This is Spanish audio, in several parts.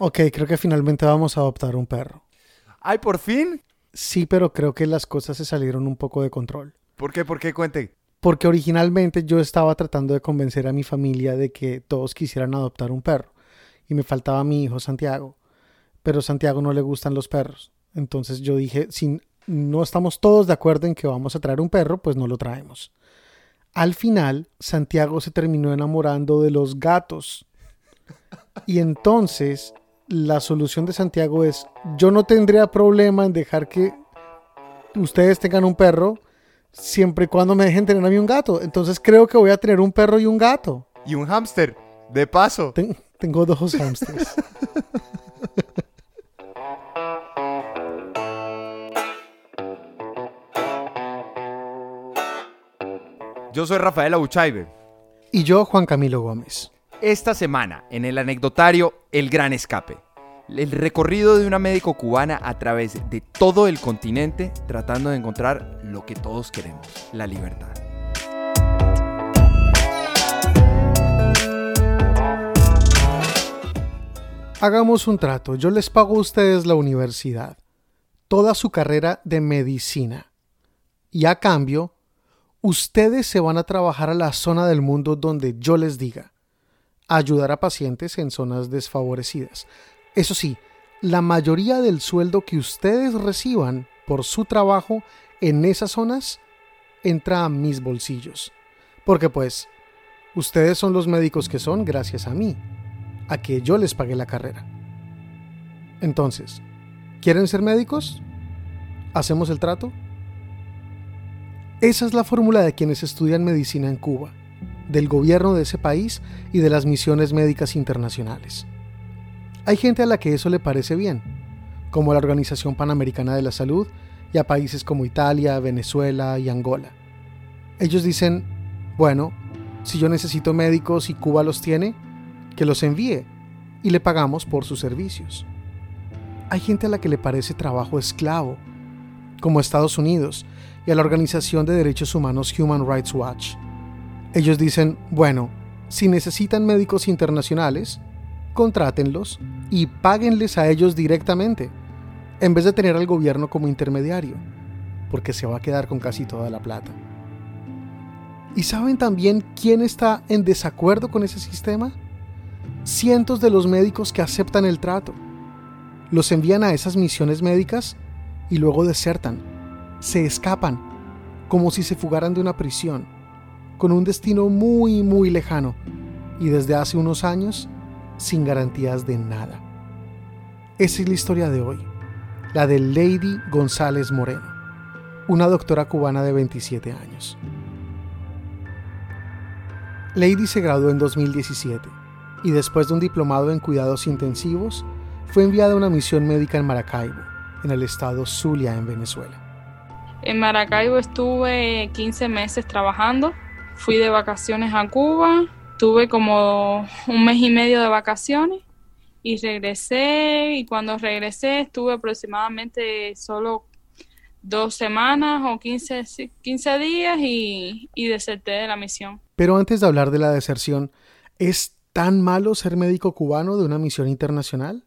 Ok, creo que finalmente vamos a adoptar un perro. ¡Ay, por fin! Sí, pero creo que las cosas se salieron un poco de control. ¿Por qué? ¿Por qué? Cuente. Porque originalmente yo estaba tratando de convencer a mi familia de que todos quisieran adoptar un perro. Y me faltaba mi hijo Santiago. Pero a Santiago no le gustan los perros. Entonces yo dije, si no estamos todos de acuerdo en que vamos a traer un perro, pues no lo traemos. Al final, Santiago se terminó enamorando de los gatos. Y entonces, la solución de Santiago es, yo no tendría problema en dejar que ustedes tengan un perro siempre y cuando me dejen tener a mí un gato. Entonces creo que voy a tener un perro y un gato. Y un hámster, de paso. tengo dos hámsters. Yo soy Rafael Abuchaibe. Y yo, Juan Camilo Gómez. Esta semana, en el anecdotario El Gran Escape, el recorrido de una médico cubana a través de todo el continente tratando de encontrar lo que todos queremos, la libertad. Hagamos un trato, yo les pago a ustedes la universidad, toda su carrera de medicina, y a cambio ustedes se van a trabajar a la zona del mundo donde yo les diga, ayudar a pacientes en zonas desfavorecidas. Eso sí, la mayoría del sueldo que ustedes reciban por su trabajo en esas zonas entra a mis bolsillos. Porque pues, ustedes son los médicos que son gracias a mí, a que yo les pagué la carrera. Entonces, ¿quieren ser médicos? ¿Hacemos el trato? Esa es la fórmula de quienes estudian medicina en Cuba, del gobierno de ese país y de las misiones médicas internacionales. Hay gente a la que eso le parece bien, como la Organización Panamericana de la Salud y a países como Italia, Venezuela y Angola. Ellos dicen, bueno, si yo necesito médicos y Cuba los tiene, que los envíe y le pagamos por sus servicios. Hay gente a la que le parece trabajo esclavo, como Estados Unidos, y a la organización de derechos humanos Human Rights Watch. Ellos dicen, bueno, si necesitan médicos internacionales, contrátenlos y páguenles a ellos directamente, en vez de tener al gobierno como intermediario, porque se va a quedar con casi toda la plata. ¿Y saben también quién está en desacuerdo con ese sistema? Cientos de los médicos que aceptan el trato. Los envían a esas misiones médicas y luego desertan se escapan, como si se fugaran de una prisión, con un destino muy, muy lejano y desde hace unos años sin garantías de nada. Esa es la historia de hoy, la de Lady González Moreno, una doctora cubana de 27 años. Lady se graduó en 2017 y después de un diplomado en cuidados intensivos, fue enviada a una misión médica en Maracaibo, en el estado Zulia, en Venezuela. En Maracaibo estuve 15 meses trabajando, fui de vacaciones a Cuba, tuve como un mes y medio de vacaciones y regresé y cuando regresé estuve aproximadamente solo dos semanas o 15, 15 días y, y deserté de la misión. Pero antes de hablar de la deserción, ¿es tan malo ser médico cubano de una misión internacional?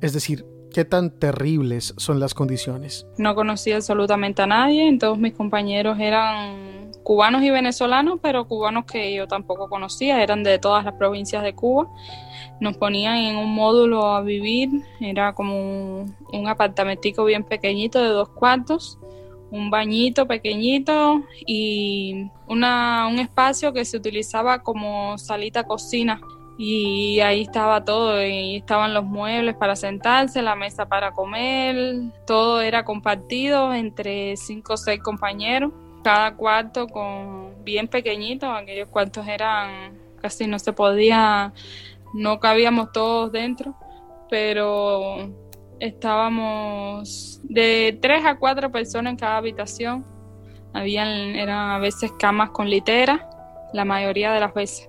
Es decir, ¿Qué tan terribles son las condiciones? No conocía absolutamente a nadie, todos mis compañeros eran cubanos y venezolanos, pero cubanos que yo tampoco conocía, eran de todas las provincias de Cuba. Nos ponían en un módulo a vivir, era como un, apartamentico bien pequeñito de dos cuartos, un bañito pequeñito y una, un espacio que se utilizaba como salita cocina y ahí estaba todo, y estaban los muebles para sentarse, la mesa para comer, todo era compartido entre cinco o seis compañeros, cada cuarto con bien pequeñito, aquellos cuartos eran casi no se podía, no cabíamos todos dentro, pero estábamos de tres a cuatro personas en cada habitación, habían eran a veces camas con litera, la mayoría de las veces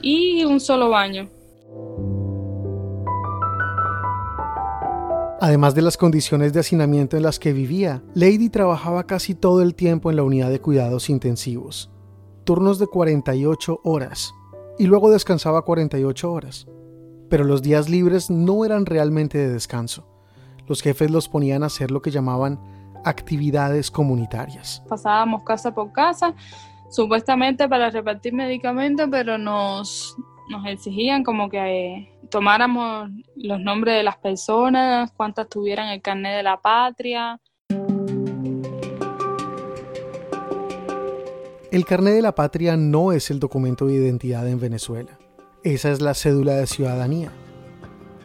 y un solo baño. Además de las condiciones de hacinamiento en las que vivía, Lady trabajaba casi todo el tiempo en la unidad de cuidados intensivos, turnos de 48 horas, y luego descansaba 48 horas. Pero los días libres no eran realmente de descanso. Los jefes los ponían a hacer lo que llamaban actividades comunitarias. Pasábamos casa por casa, supuestamente para repartir medicamentos, pero nos, nos exigían como que eh, tomáramos los nombres de las personas, cuántas tuvieran el carnet de la patria. El carnet de la patria no es el documento de identidad en Venezuela. Esa es la cédula de ciudadanía.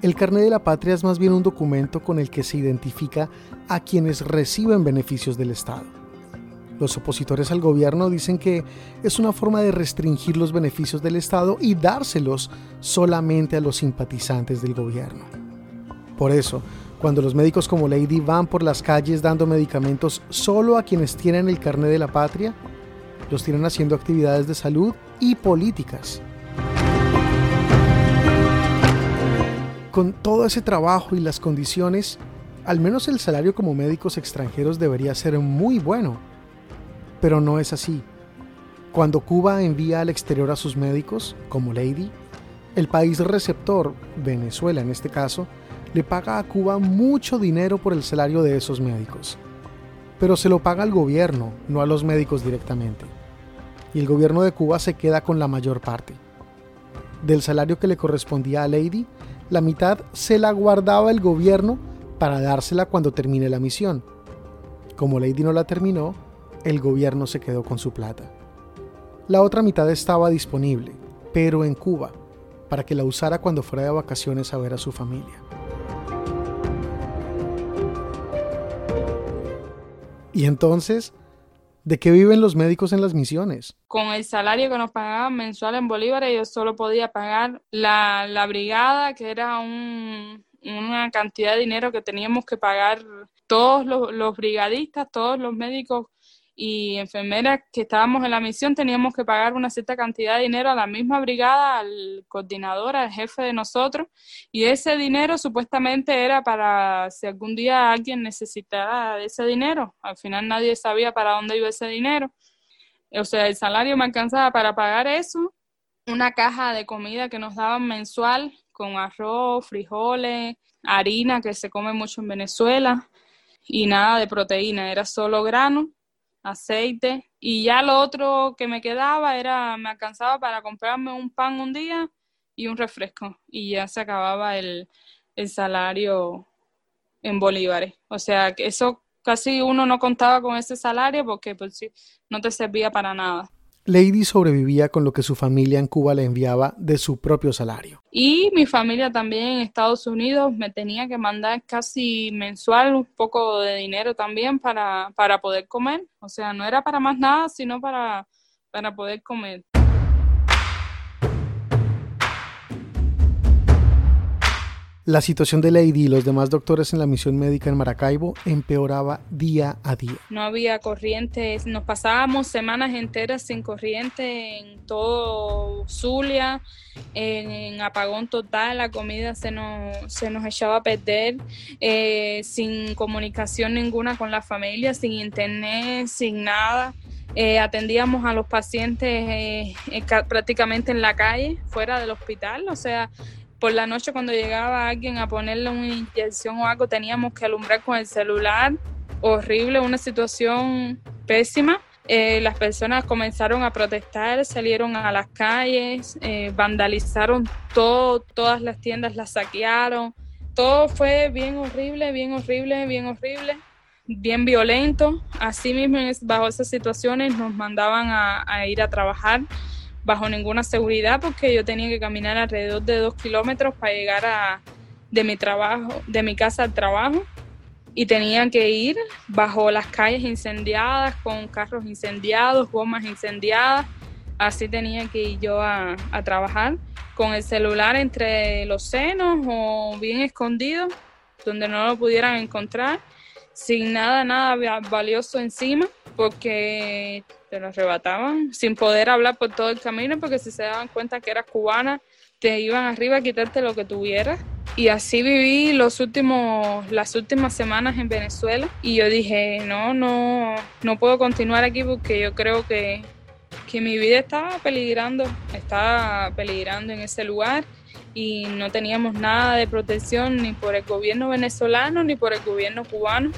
El carnet de la patria es más bien un documento con el que se identifica a quienes reciben beneficios del Estado. Los opositores al gobierno dicen que es una forma de restringir los beneficios del Estado y dárselos solamente a los simpatizantes del gobierno. Por eso, cuando los médicos como Lady van por las calles dando medicamentos solo a quienes tienen el carnet de la patria, los tienen haciendo actividades de salud y políticas. Con todo ese trabajo y las condiciones, al menos el salario como médicos extranjeros debería ser muy bueno pero no es así. Cuando Cuba envía al exterior a sus médicos, como Lady, el país receptor, Venezuela en este caso, le paga a Cuba mucho dinero por el salario de esos médicos. Pero se lo paga al gobierno, no a los médicos directamente. Y el gobierno de Cuba se queda con la mayor parte. Del salario que le correspondía a Lady, la mitad se la guardaba el gobierno para dársela cuando termine la misión. Como Lady no la terminó, el gobierno se quedó con su plata. La otra mitad estaba disponible, pero en Cuba, para que la usara cuando fuera de vacaciones a ver a su familia. Y entonces, ¿de qué viven los médicos en las misiones? Con el salario que nos pagaban mensual en bolívares, yo solo podía pagar la, brigada, que era una cantidad de dinero que teníamos que pagar todos los brigadistas, todos los médicos y enfermeras que estábamos en la misión teníamos que pagar una cierta cantidad de dinero a la misma brigada, al coordinador, al jefe de nosotros, y ese dinero supuestamente era para si algún día alguien necesitara ese dinero. Al final nadie sabía para dónde iba ese dinero. O sea, el salario me alcanzaba para pagar eso, una caja de comida que nos daban mensual con arroz, frijoles, harina que se come mucho en Venezuela y nada de proteína, era solo grano aceite y ya lo otro que me quedaba era, me alcanzaba para comprarme un pan un día y un refresco y ya se acababa el, el salario en bolívares. O sea, que eso casi uno no contaba con ese salario porque pues no te servía para nada. Lady sobrevivía con lo que su familia en Cuba le enviaba de su propio salario. Y mi familia también en Estados Unidos me tenía que mandar casi mensual un poco de dinero también para, para poder comer. O sea, no era para más nada, sino para, para poder comer. La situación de Lady y los demás doctores en la misión médica en Maracaibo empeoraba día a día. No había corriente, nos pasábamos semanas enteras sin corriente en todo Zulia, en, apagón total, la comida se nos, se nos echaba a perder, eh, sin comunicación ninguna con la familia, sin internet, sin nada. Eh, atendíamos a los pacientes eh, prácticamente en la calle, fuera del hospital, o sea, por la noche cuando llegaba alguien a ponerle una inyección o algo teníamos que alumbrar con el celular. Horrible, una situación pésima. Eh, las personas comenzaron a protestar, salieron a las calles, eh, vandalizaron todo, todas las tiendas las saquearon. Todo fue bien horrible, bien horrible, bien horrible, bien violento. Así mismo, bajo esas situaciones, nos mandaban a ir a trabajar bajo ninguna seguridad porque yo tenía que caminar alrededor de dos kilómetros para llegar a, de mi trabajo, de mi casa al trabajo y tenía que ir bajo las calles incendiadas, con carros incendiados, gomas incendiadas. Así tenía que ir yo a, a trabajar con el celular entre los senos o bien escondido, donde no lo pudieran encontrar, sin nada, nada valioso encima, porque te lo arrebataban sin poder hablar por todo el camino porque si se daban cuenta que eras cubana te iban arriba a quitarte lo que tuvieras. Y así viví los últimos las últimas semanas en Venezuela. Y yo dije no no no puedo continuar aquí porque yo creo que que mi vida estaba peligrando estaba peligrando en ese lugar y no teníamos nada de protección ni por el gobierno venezolano ni por el gobierno cubano.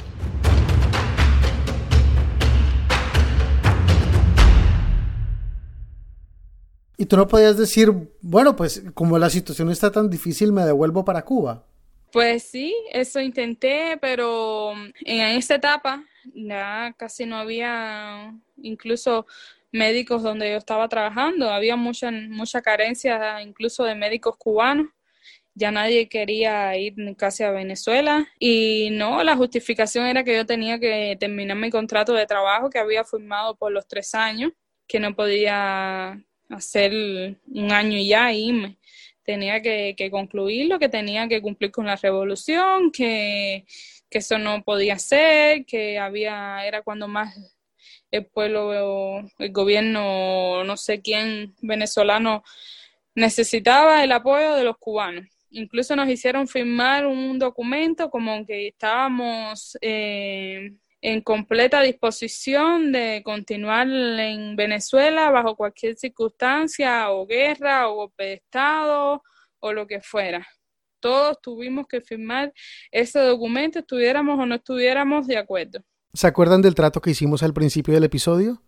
Y tú no podías decir, bueno, pues como la situación está tan difícil, me devuelvo para Cuba. Pues sí, eso intenté, pero en esta etapa ya casi no había incluso médicos donde yo estaba trabajando, había mucha, mucha carencia incluso de médicos cubanos, ya nadie quería ir casi a Venezuela y no, la justificación era que yo tenía que terminar mi contrato de trabajo que había firmado por los tres años, que no podía hacer un año y ya irme. Tenía que, que concluirlo, que tenía que cumplir con la revolución, que, que eso no podía ser, que había, era cuando más el pueblo, el gobierno, no sé quién venezolano necesitaba el apoyo de los cubanos. Incluso nos hicieron firmar un documento como que estábamos eh, en completa disposición de continuar en Venezuela bajo cualquier circunstancia o guerra o golpe de Estado o lo que fuera. Todos tuvimos que firmar ese documento, estuviéramos o no estuviéramos de acuerdo. ¿Se acuerdan del trato que hicimos al principio del episodio?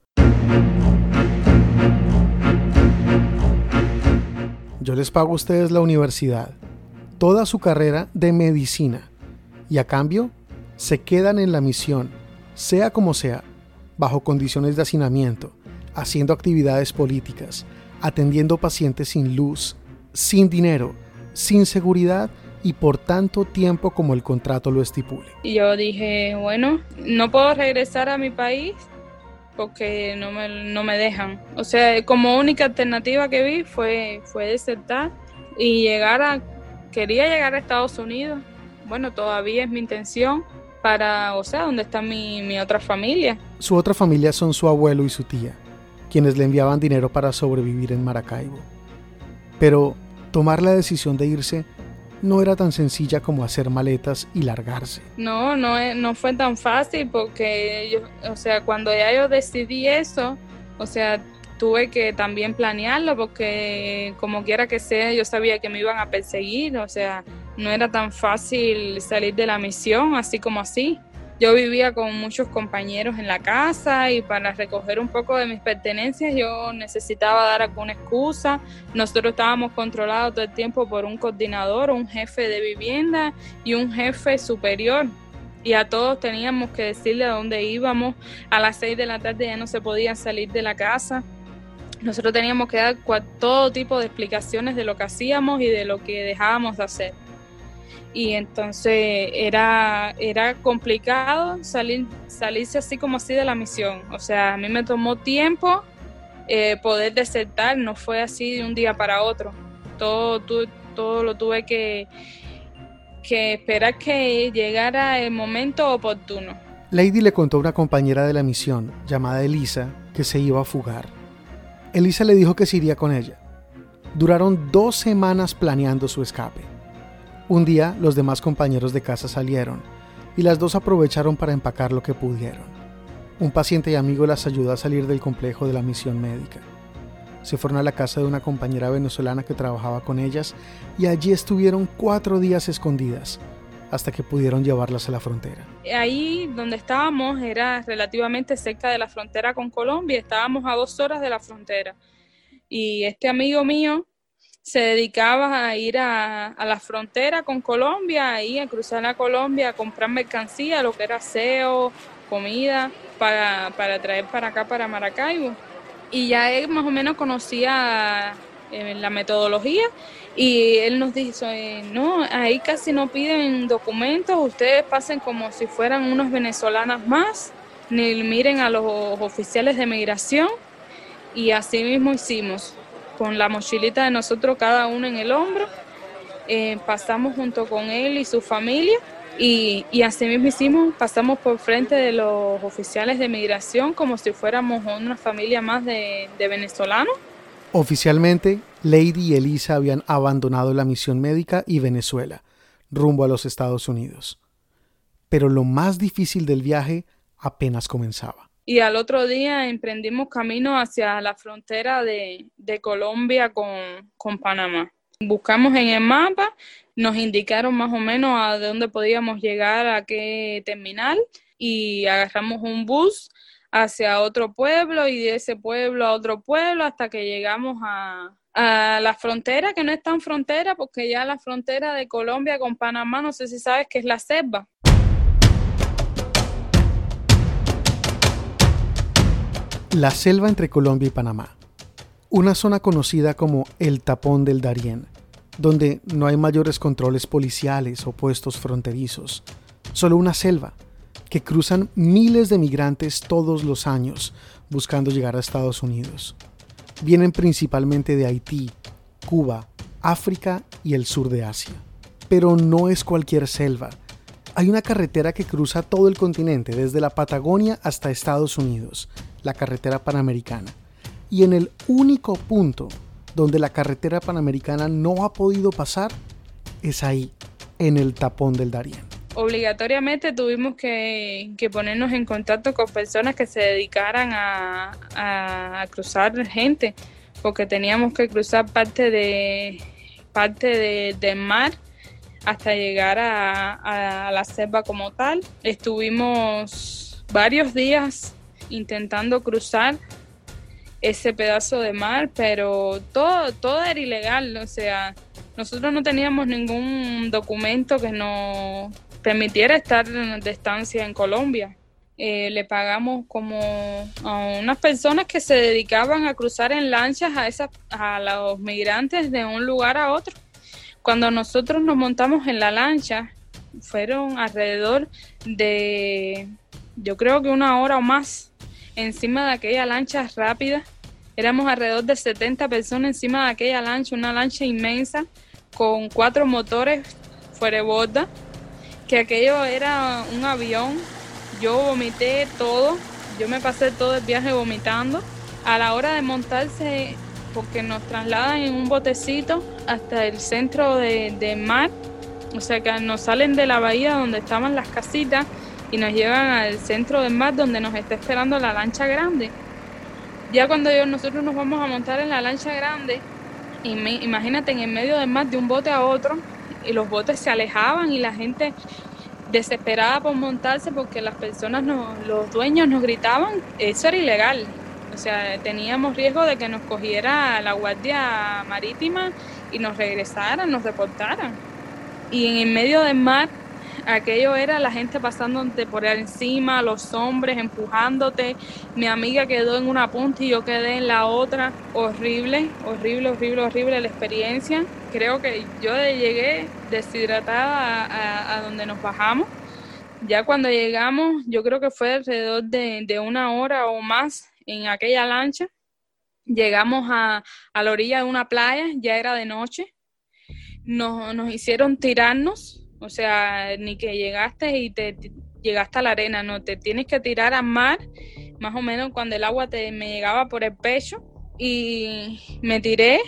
Yo les pago a ustedes la universidad, toda su carrera de medicina, y a cambio se quedan en la misión, sea como sea, bajo condiciones de hacinamiento, haciendo actividades políticas, atendiendo pacientes sin luz, sin dinero, sin seguridad y por tanto tiempo como el contrato lo estipule. Y yo dije, bueno, no puedo regresar a mi país porque no me, no me dejan. O sea, como única alternativa que vi fue, fue desertar y llegar a, quería llegar a Estados Unidos. Bueno, todavía es mi intención para, o sea, donde está mi, mi otra familia. Su otra familia son su abuelo y su tía, quienes le enviaban dinero para sobrevivir en Maracaibo. Pero tomar la decisión de irse no era tan sencilla como hacer maletas y largarse. No, no, no fue tan fácil porque yo, o sea, cuando ya yo decidí eso, o sea, tuve que también planearlo porque como quiera que sea, yo sabía que me iban a perseguir, o sea, no era tan fácil salir de la misión así como así. Yo vivía con muchos compañeros en la casa y para recoger un poco de mis pertenencias yo necesitaba dar alguna excusa. Nosotros estábamos controlados todo el tiempo por un coordinador, un jefe de vivienda y un jefe superior. Y a todos teníamos que decirle a dónde íbamos. A las seis de la tarde ya no se podía salir de la casa. Nosotros teníamos que dar todo tipo de explicaciones de lo que hacíamos y de lo que dejábamos de hacer y entonces era, era complicado salir, salirse así como así de la misión. O sea, a mí me tomó tiempo eh, poder desertar, no fue así de un día para otro. Todo, todo lo tuve que, que esperar que llegara el momento oportuno. Lady le contó a una compañera de la misión, llamada Elisa, que se iba a fugar. Elisa le dijo que se iría con ella. Duraron dos semanas planeando su escape. Un día los demás compañeros de casa salieron y las dos aprovecharon para empacar lo que pudieron. Un paciente y amigo las ayudó a salir del complejo de la misión médica. Se fueron a la casa de una compañera venezolana que trabajaba con ellas y allí estuvieron cuatro días escondidas hasta que pudieron llevarlas a la frontera. Ahí donde estábamos era relativamente cerca de la frontera con Colombia, estábamos a dos horas de la frontera. Y este amigo mío se dedicaba a ir a, la frontera con Colombia, ahí a cruzar a Colombia, a comprar mercancía, lo que era aseo, comida, para, traer para acá, para Maracaibo. Y ya él más o menos conocía eh, la metodología y él nos dijo, no, ahí casi no piden documentos, ustedes pasen como si fueran unos venezolanas más, ni miren a los oficiales de migración y así mismo hicimos con la mochilita de nosotros cada uno en el hombro. Eh, pasamos junto con él y su familia y, y, así mismo hicimos, pasamos por frente de los oficiales de migración como si fuéramos una familia más de, de venezolanos. Oficialmente, Lady y Elisa habían abandonado la misión médica y Venezuela, rumbo a los Estados Unidos. Pero lo más difícil del viaje apenas comenzaba y al otro día emprendimos camino hacia la frontera de, Colombia con, Panamá. Buscamos en el mapa, nos indicaron más o menos a dónde podíamos llegar, a qué terminal, y agarramos un bus hacia otro pueblo y de ese pueblo a otro pueblo hasta que llegamos a, a la frontera, que no es tan frontera, porque ya la frontera de Colombia con Panamá, no sé si sabes que es la selva. La selva entre Colombia y Panamá. Una zona conocida como el tapón del Darién, donde no hay mayores controles policiales o puestos fronterizos, solo una selva que cruzan miles de migrantes todos los años buscando llegar a Estados Unidos. Vienen principalmente de Haití, Cuba, África y el sur de Asia. Pero no es cualquier selva. Hay una carretera que cruza todo el continente, desde la Patagonia hasta Estados Unidos, la carretera panamericana. Y en el único punto donde la carretera panamericana no ha podido pasar es ahí, en el tapón del Darién. Obligatoriamente tuvimos que, ponernos en contacto con personas que se dedicaran a, cruzar gente, porque teníamos que cruzar parte de parte del mar hasta llegar a, a la selva como tal. Estuvimos varios días intentando cruzar ese pedazo de mar, pero todo, todo era ilegal, o sea, nosotros no teníamos ningún documento que nos permitiera estar de estancia en Colombia. Eh, le pagamos como a unas personas que se dedicaban a cruzar en lanchas a, esas, a los migrantes de un lugar a otro. Cuando nosotros nos montamos en la lancha, fueron alrededor de, yo creo que una hora o más encima de aquella lancha rápida. Éramos alrededor de 70 personas encima de aquella lancha, una lancha inmensa con cuatro motores fuera borda, que aquello era un avión. Yo vomité todo, yo me pasé todo el viaje vomitando. A la hora de montarse, porque nos trasladan en un botecito hasta el centro de, de mar, o sea que nos salen de la bahía donde estaban las casitas y nos llevan al centro del mar donde nos está esperando la lancha grande. Ya cuando nosotros nos vamos a montar en la lancha grande, imagínate en el medio del mar de un bote a otro, y los botes se alejaban y la gente desesperada por montarse porque las personas, los dueños nos gritaban, eso era ilegal. O sea, teníamos riesgo de que nos cogiera la Guardia Marítima y nos regresaran, nos deportaran. Y en el medio del mar aquello era la gente pasándote por encima, los hombres empujándote. Mi amiga quedó en una punta y yo quedé en la otra. Horrible, horrible, horrible, horrible la experiencia. Creo que yo llegué deshidratada a, donde nos bajamos. Ya cuando llegamos, yo creo que fue alrededor de, una hora o más en aquella lancha. Llegamos a, la orilla de una playa, ya era de noche. Nos, nos hicieron tirarnos o sea, ni que llegaste y te, llegaste a la arena, no, te tienes que tirar al mar, más o menos cuando el agua te, me llegaba por el pecho y me tiré,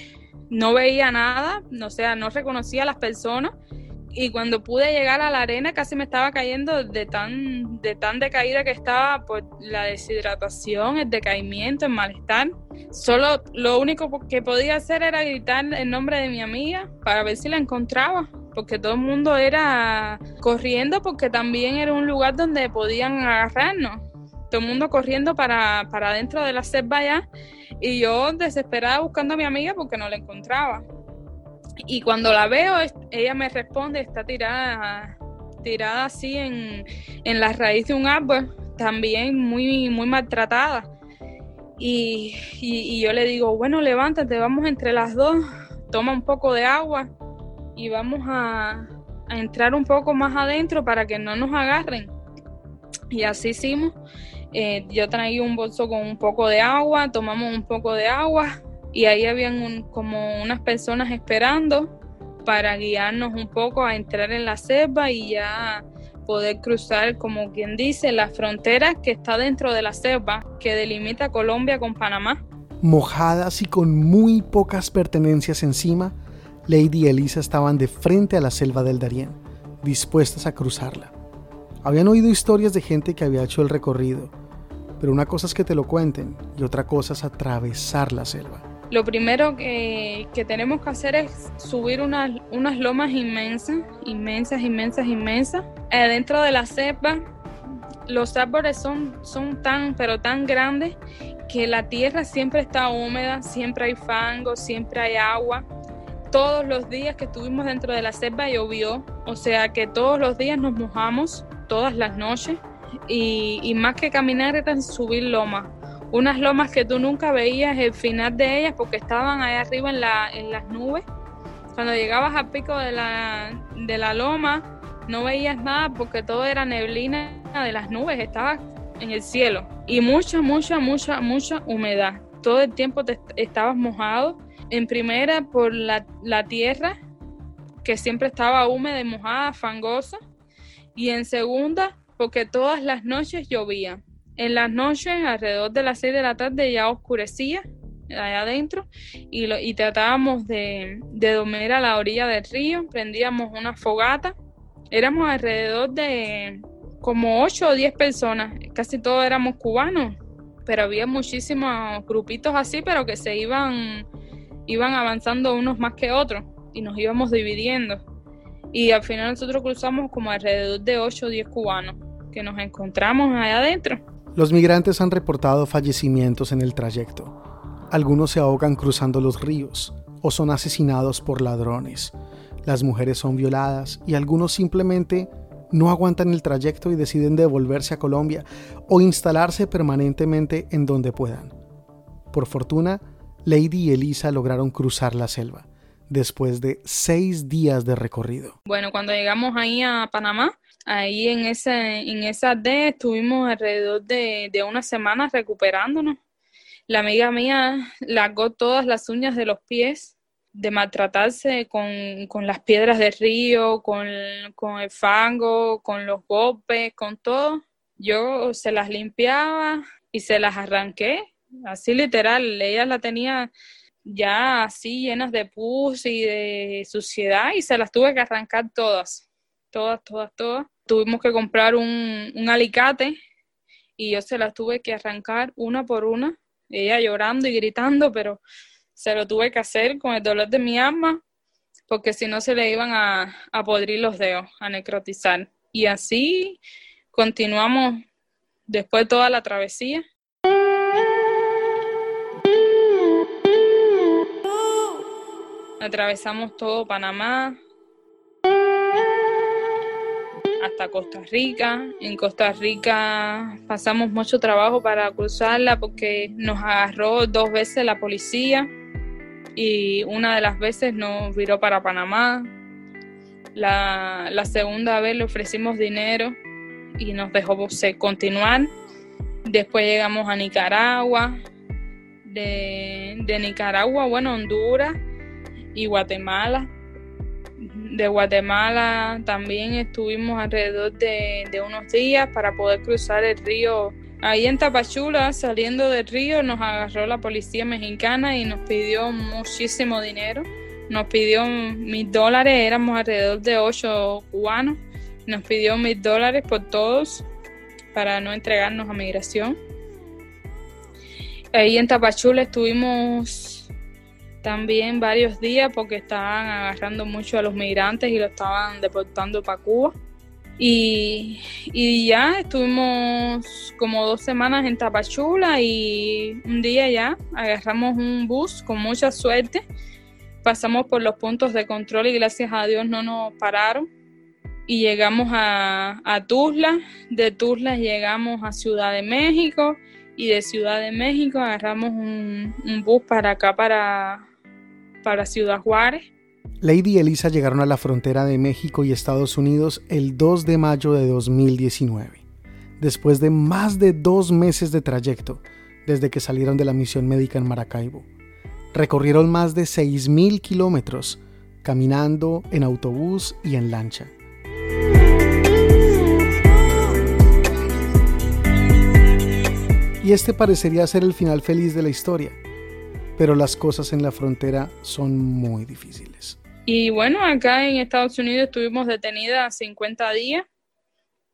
no veía nada, o sea, no reconocía a las personas y cuando pude llegar a la arena casi me estaba cayendo de tan de tan decaída que estaba por la deshidratación, el decaimiento, el malestar. Solo lo único que podía hacer era gritar el nombre de mi amiga para ver si la encontraba, porque todo el mundo era corriendo porque también era un lugar donde podían agarrarnos. Todo el mundo corriendo para, para dentro de la selva ya y yo desesperada buscando a mi amiga porque no la encontraba. Y cuando la veo, ella me responde, está tirada, tirada así en, la raíz de un árbol, también muy, muy maltratada. Y, yo le digo, bueno, levántate, vamos entre las dos, toma un poco de agua y vamos a, entrar un poco más adentro para que no nos agarren. Y así hicimos. Eh, yo traía un bolso con un poco de agua, tomamos un poco de agua, y ahí habían como unas personas esperando para guiarnos un poco a entrar en la selva y ya poder cruzar, como quien dice, la frontera que está dentro de la selva que delimita Colombia con Panamá. Mojadas y con muy pocas pertenencias encima, Lady y Elisa estaban de frente a la selva del Darién, dispuestas a cruzarla. Habían oído historias de gente que había hecho el recorrido, pero una cosa es que te lo cuenten y otra cosa es atravesar la selva lo primero que, tenemos que hacer es subir unas, unas lomas inmensas, inmensas, inmensas, inmensas. dentro de la cepa, los árboles son, son tan, pero tan grandes que la tierra siempre está húmeda, siempre hay fango, siempre hay agua. Todos los días que estuvimos dentro de la selva llovió, o sea que todos los días nos mojamos, todas las noches, y, y más que caminar era subir lomas. Unas lomas que tú nunca veías el final de ellas porque estaban ahí arriba en, la, en las nubes. Cuando llegabas al pico de la, de la loma, no veías nada porque todo era neblina de las nubes, estaba en el cielo. Y mucha, mucha, mucha, mucha humedad. Todo el tiempo te estabas mojado. En primera por la, la tierra, que siempre estaba húmeda y mojada, fangosa. Y en segunda, porque todas las noches llovía. En las noches, alrededor de las 6 de la tarde, ya oscurecía allá adentro y, lo, y tratábamos de, de dormir a la orilla del río, prendíamos una fogata. Éramos alrededor de como 8 o 10 personas, casi todos éramos cubanos, pero había muchísimos grupitos así, pero que se iban, iban avanzando unos más que otros y nos íbamos dividiendo. Y al final nosotros cruzamos como alrededor de 8 o 10 cubanos que nos encontramos allá adentro. Los migrantes han reportado fallecimientos en el trayecto. Algunos se ahogan cruzando los ríos o son asesinados por ladrones. Las mujeres son violadas y algunos simplemente no aguantan el trayecto y deciden devolverse a Colombia o instalarse permanentemente en donde puedan. Por fortuna, Lady y Elisa lograron cruzar la selva después de seis días de recorrido. Bueno, cuando llegamos ahí a Panamá, ahí en, ese, en esa D estuvimos alrededor de, de una semana recuperándonos. La amiga mía largó todas las uñas de los pies de maltratarse con, las piedras del río, con, con, el fango, con los golpes, con todo. Yo se las limpiaba y se las arranqué, así literal. Ella la tenía ya así llenas de pus y de suciedad y se las tuve que arrancar todas, todas, todas, todas. Tuvimos que comprar un, un alicate y yo se las tuve que arrancar una por una, ella llorando y gritando, pero se lo tuve que hacer con el dolor de mi alma, porque si no se le iban a, a podrir los dedos, a necrotizar. Y así continuamos después toda la travesía. Atravesamos todo Panamá hasta Costa Rica. En Costa Rica pasamos mucho trabajo para cruzarla porque nos agarró dos veces la policía y una de las veces nos viró para Panamá. La, segunda vez le ofrecimos dinero y nos dejó continuar. Después llegamos a Nicaragua, de, Nicaragua, bueno, Honduras y Guatemala. De Guatemala también estuvimos alrededor de, de unos días para poder cruzar el río Ahí en Tapachula, saliendo del río, nos agarró la policía mexicana y nos pidió muchísimo dinero. Nos pidió mil dólares, éramos alrededor de ocho cubanos. Nos pidió mil dólares por todos para no entregarnos a migración. Ahí en Tapachula estuvimos también varios días porque estaban agarrando mucho a los migrantes y lo estaban deportando para Cuba. Y, ya estuvimos como dos semanas en Tapachula y un día ya agarramos un bus con mucha suerte. Pasamos por los puntos de control y gracias a Dios no nos pararon. Y llegamos a, a Tuzla, de Tuzla llegamos a Ciudad de México y de Ciudad de México agarramos un, un bus para acá, para, para Ciudad Juárez Lady y Elisa llegaron a la frontera de México y Estados Unidos el 2 de mayo de 2019, después de más de dos meses de trayecto desde que salieron de la misión médica en Maracaibo. Recorrieron más de 6.000 kilómetros caminando en autobús y en lancha. Y este parecería ser el final feliz de la historia, pero las cosas en la frontera son muy difíciles. Y bueno, acá en Estados Unidos estuvimos detenidas 50 días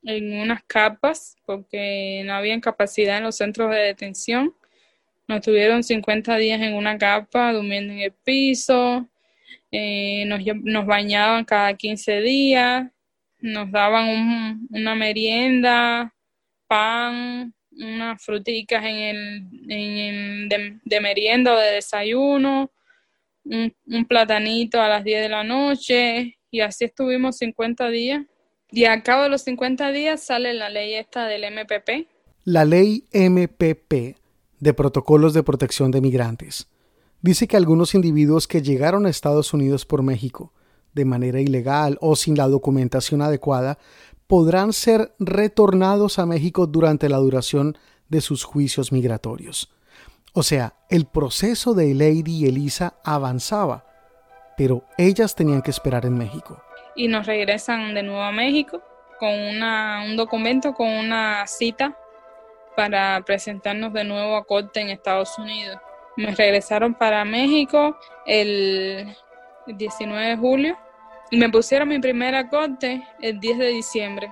en unas capas porque no había capacidad en los centros de detención. Nos tuvieron 50 días en una capa, durmiendo en el piso, eh, nos, nos, bañaban cada 15 días, nos daban una merienda, pan, unas fruticas en el, de, merienda o de desayuno, un, un, platanito a las 10 de la noche y así estuvimos 50 días. Y a cabo de los 50 días sale la ley esta del MPP. La ley MPP de Protocolos de Protección de Migrantes dice que algunos individuos que llegaron a Estados Unidos por México de manera ilegal o sin la documentación adecuada podrán ser retornados a México durante la duración de sus juicios migratorios. O sea, el proceso de Lady y Elisa avanzaba, pero ellas tenían que esperar en México. Y nos regresan de nuevo a México con un documento, con una cita para presentarnos de nuevo a corte en Estados Unidos. Me regresaron para México el 19 de julio me pusieron mi primera corte el 10 de diciembre.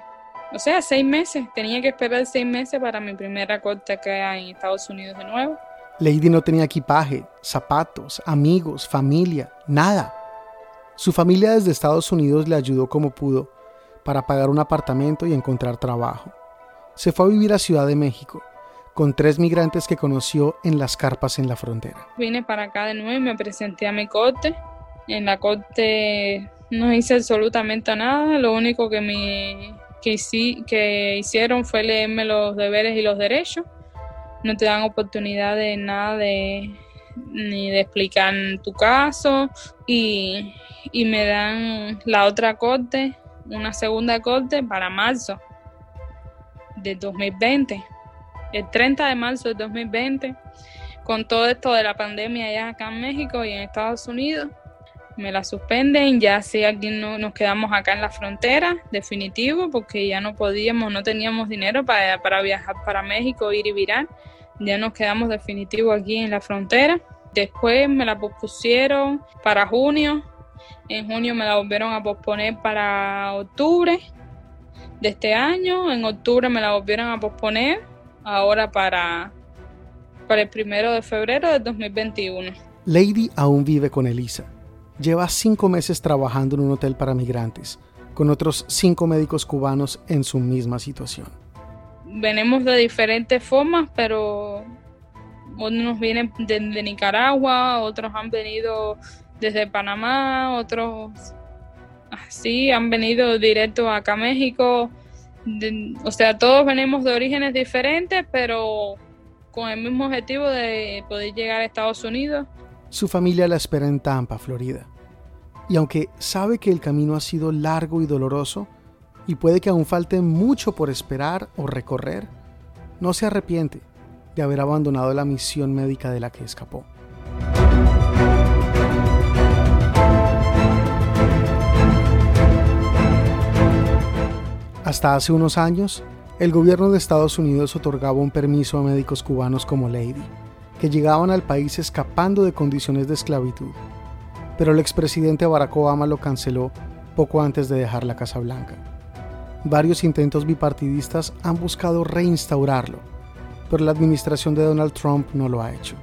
O sea, seis meses. Tenía que esperar seis meses para mi primera corte acá en Estados Unidos de nuevo. Lady no tenía equipaje, zapatos, amigos, familia, nada. Su familia desde Estados Unidos le ayudó como pudo para pagar un apartamento y encontrar trabajo. Se fue a vivir a Ciudad de México con tres migrantes que conoció en las carpas en la frontera. Vine para acá de nuevo y me presenté a mi corte. En la corte no hice absolutamente nada, lo único que, me, que, que hicieron fue leerme los deberes y los derechos. No te dan oportunidad de nada de ni de explicar tu caso y, y me dan la otra corte, una segunda corte para marzo de 2020, el 30 de marzo de 2020, con todo esto de la pandemia allá acá en México y en Estados Unidos me la suspenden, ya si aquí no, nos quedamos acá en la frontera, definitivo, porque ya no podíamos, no teníamos dinero para, para viajar para México, ir y virar, ya nos quedamos definitivo aquí en la frontera. Después me la pospusieron para junio, en junio me la volvieron a posponer para octubre de este año, en octubre me la volvieron a posponer, ahora para, para el primero de febrero de 2021. Lady aún vive con Elisa lleva cinco meses trabajando en un hotel para migrantes, con otros cinco médicos cubanos en su misma situación. Venimos de diferentes formas, pero unos vienen de, Nicaragua, otros han venido desde Panamá, otros así han venido directo acá a México. o sea, todos venimos de orígenes diferentes, pero con el mismo objetivo de poder llegar a Estados Unidos su familia la espera en Tampa, Florida. Y aunque sabe que el camino ha sido largo y doloroso, y puede que aún falte mucho por esperar o recorrer, no se arrepiente de haber abandonado la misión médica de la que escapó. Hasta hace unos años, el gobierno de Estados Unidos otorgaba un permiso a médicos cubanos como Lady que llegaban al país escapando de condiciones de esclavitud, pero el expresidente Barack Obama lo canceló poco antes de dejar la Casa Blanca. Varios intentos bipartidistas han buscado reinstaurarlo, pero la administración de Donald Trump no lo ha hecho.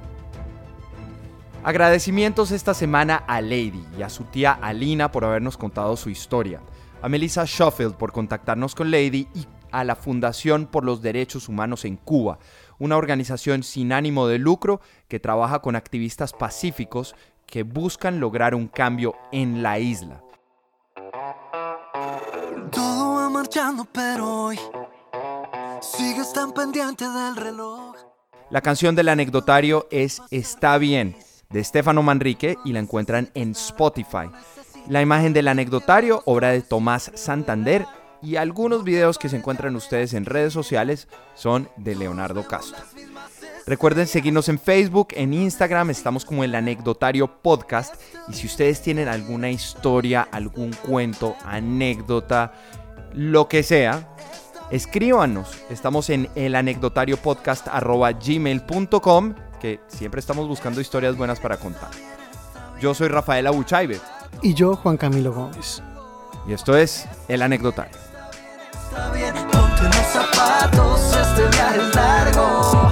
Agradecimientos esta semana a Lady y a su tía Alina por habernos contado su historia, a Melissa Schofield por contactarnos con Lady y a la Fundación por los Derechos Humanos en Cuba una organización sin ánimo de lucro que trabaja con activistas pacíficos que buscan lograr un cambio en la isla. Todo va marchando, pero hoy sigues tan pendiente del reloj. La canción del anecdotario es Está bien, de Stefano Manrique, y la encuentran en Spotify. La imagen del anecdotario, obra de Tomás Santander, y algunos videos que se encuentran ustedes en redes sociales son de Leonardo Castro. Recuerden seguirnos en Facebook, en Instagram, estamos como el anecdotario podcast y si ustedes tienen alguna historia, algún cuento, anécdota, lo que sea, escríbanos. Estamos en el anecdotario podcast gmail.com que siempre estamos buscando historias buenas para contar. Yo soy Rafaela Buchaibe. Y yo, Juan Camilo Gómez. Y esto es El Anecdotario Está zapatos, este viaje es largo.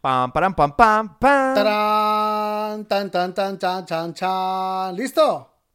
Pam, pam, pam, pam. Tarán, tan, tan, tan, chan, chan, chan. ¿Listo?